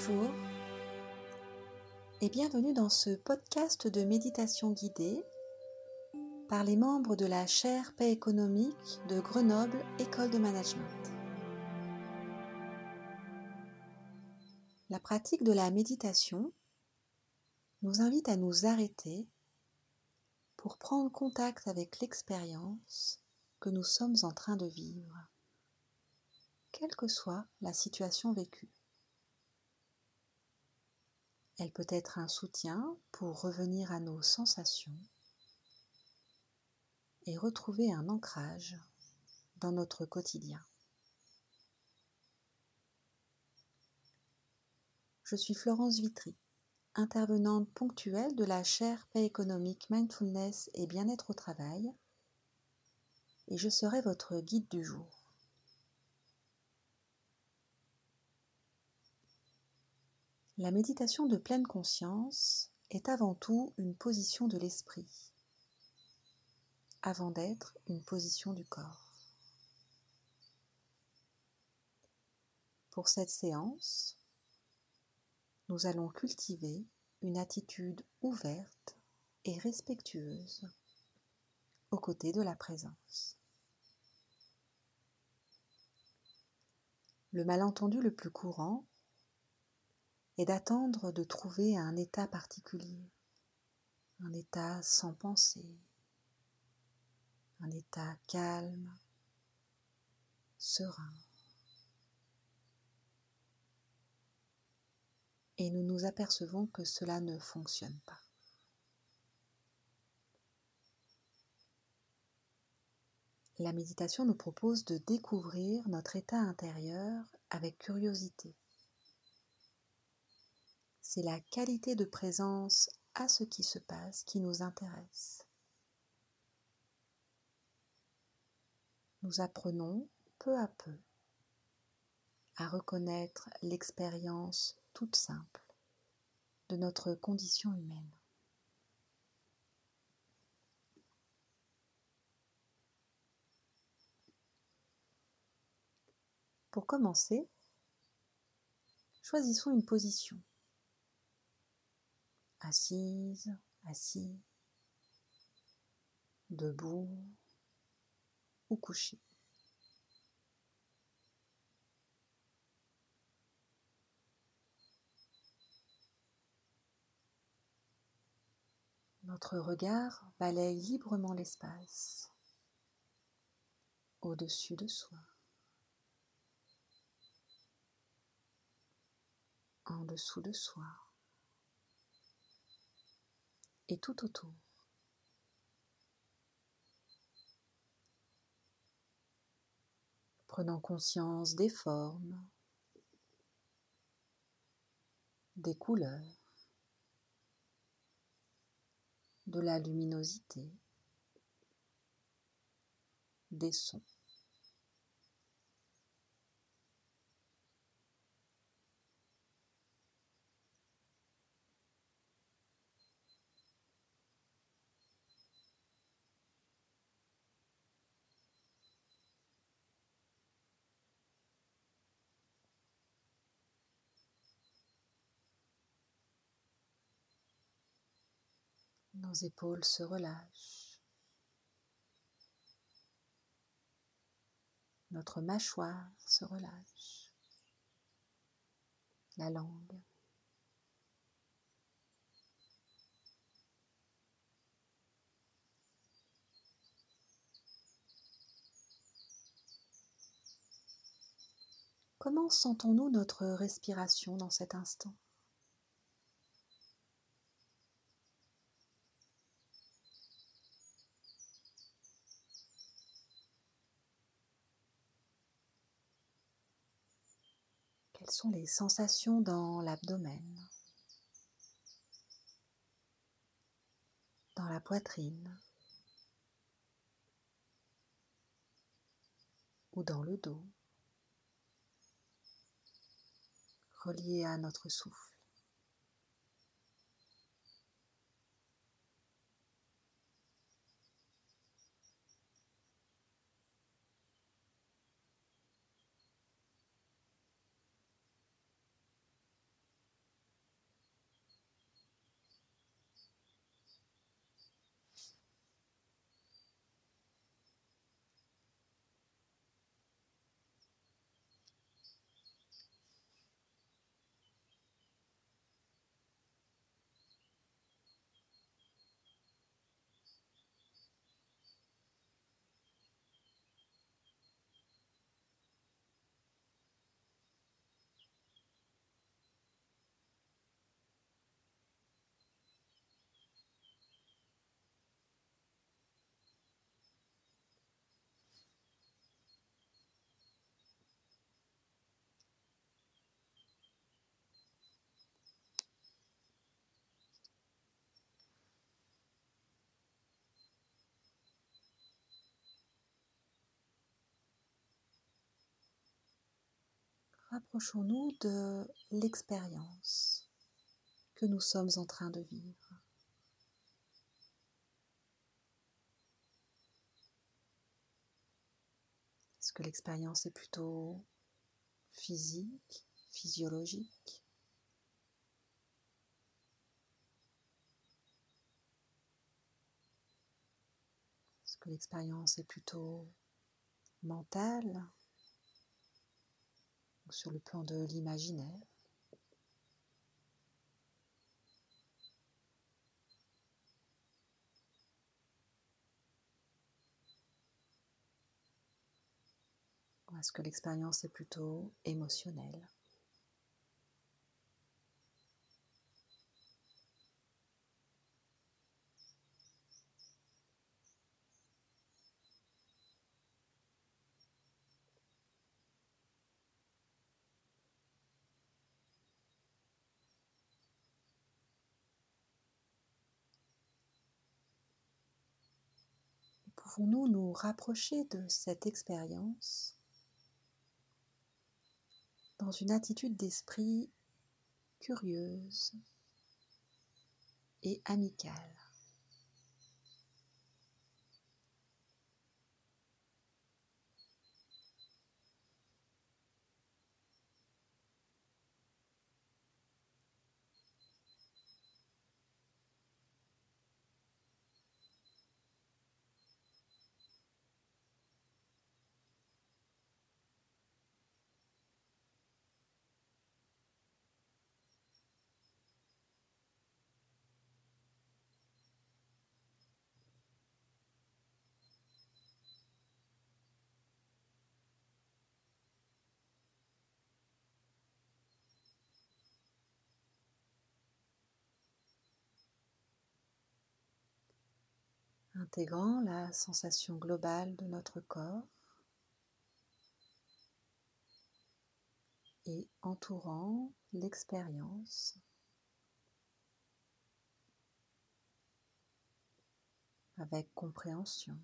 Bonjour et bienvenue dans ce podcast de méditation guidée par les membres de la chaire paix économique de Grenoble École de Management. La pratique de la méditation nous invite à nous arrêter pour prendre contact avec l'expérience que nous sommes en train de vivre, quelle que soit la situation vécue. Elle peut être un soutien pour revenir à nos sensations et retrouver un ancrage dans notre quotidien. Je suis Florence Vitry, intervenante ponctuelle de la chaire Paix économique, Mindfulness et Bien-être au travail, et je serai votre guide du jour. La méditation de pleine conscience est avant tout une position de l'esprit, avant d'être une position du corps. Pour cette séance, nous allons cultiver une attitude ouverte et respectueuse aux côtés de la présence. Le malentendu le plus courant et d'attendre de trouver un état particulier, un état sans pensée, un état calme, serein. Et nous nous apercevons que cela ne fonctionne pas. La méditation nous propose de découvrir notre état intérieur avec curiosité c'est la qualité de présence à ce qui se passe qui nous intéresse. Nous apprenons peu à peu à reconnaître l'expérience toute simple de notre condition humaine. Pour commencer, choisissons une position assise, assis, debout ou couché. Notre regard balaye librement l'espace au-dessus de soi, en dessous de soi et tout autour. Prenant conscience des formes, des couleurs, de la luminosité, des sons. Nos épaules se relâchent. Notre mâchoire se relâche. La langue. Comment sentons-nous notre respiration dans cet instant? Sont les sensations dans l'abdomen, dans la poitrine ou dans le dos, reliées à notre souffle rapprochons-nous de l'expérience que nous sommes en train de vivre. Est-ce que l'expérience est plutôt physique, physiologique? Est-ce que l'expérience est plutôt mentale? Sur le plan de l'imaginaire. Est-ce que l'expérience est plutôt émotionnelle? Pouvons-nous nous rapprocher de cette expérience? Dans une attitude d'esprit curieuse et amicale. Intégrant la sensation globale de notre corps et entourant l'expérience avec compréhension.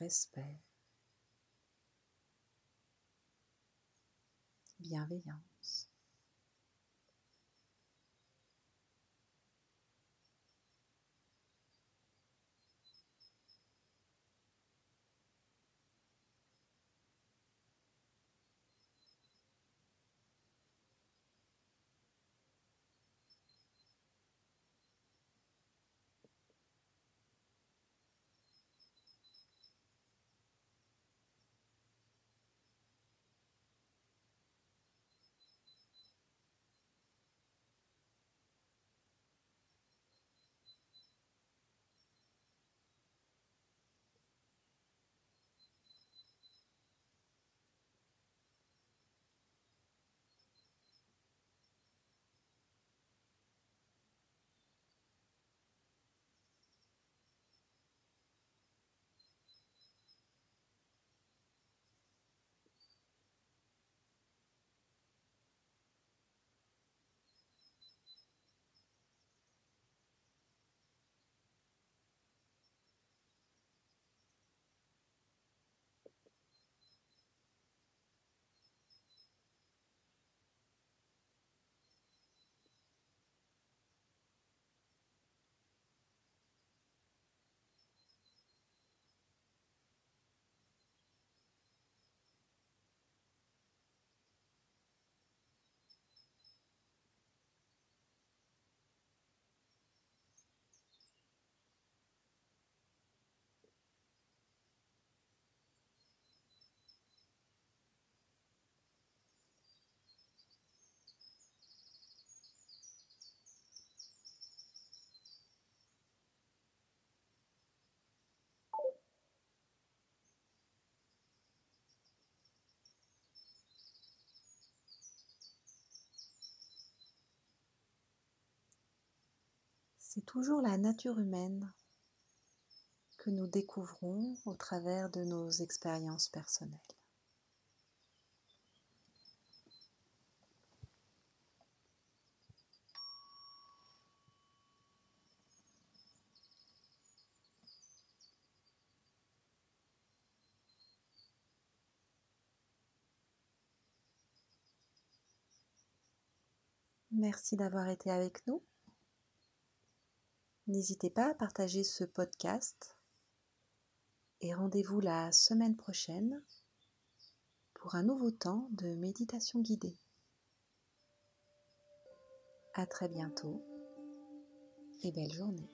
respect, bienveillance. C'est toujours la nature humaine que nous découvrons au travers de nos expériences personnelles. Merci d'avoir été avec nous. N'hésitez pas à partager ce podcast et rendez-vous la semaine prochaine pour un nouveau temps de méditation guidée. À très bientôt et belle journée.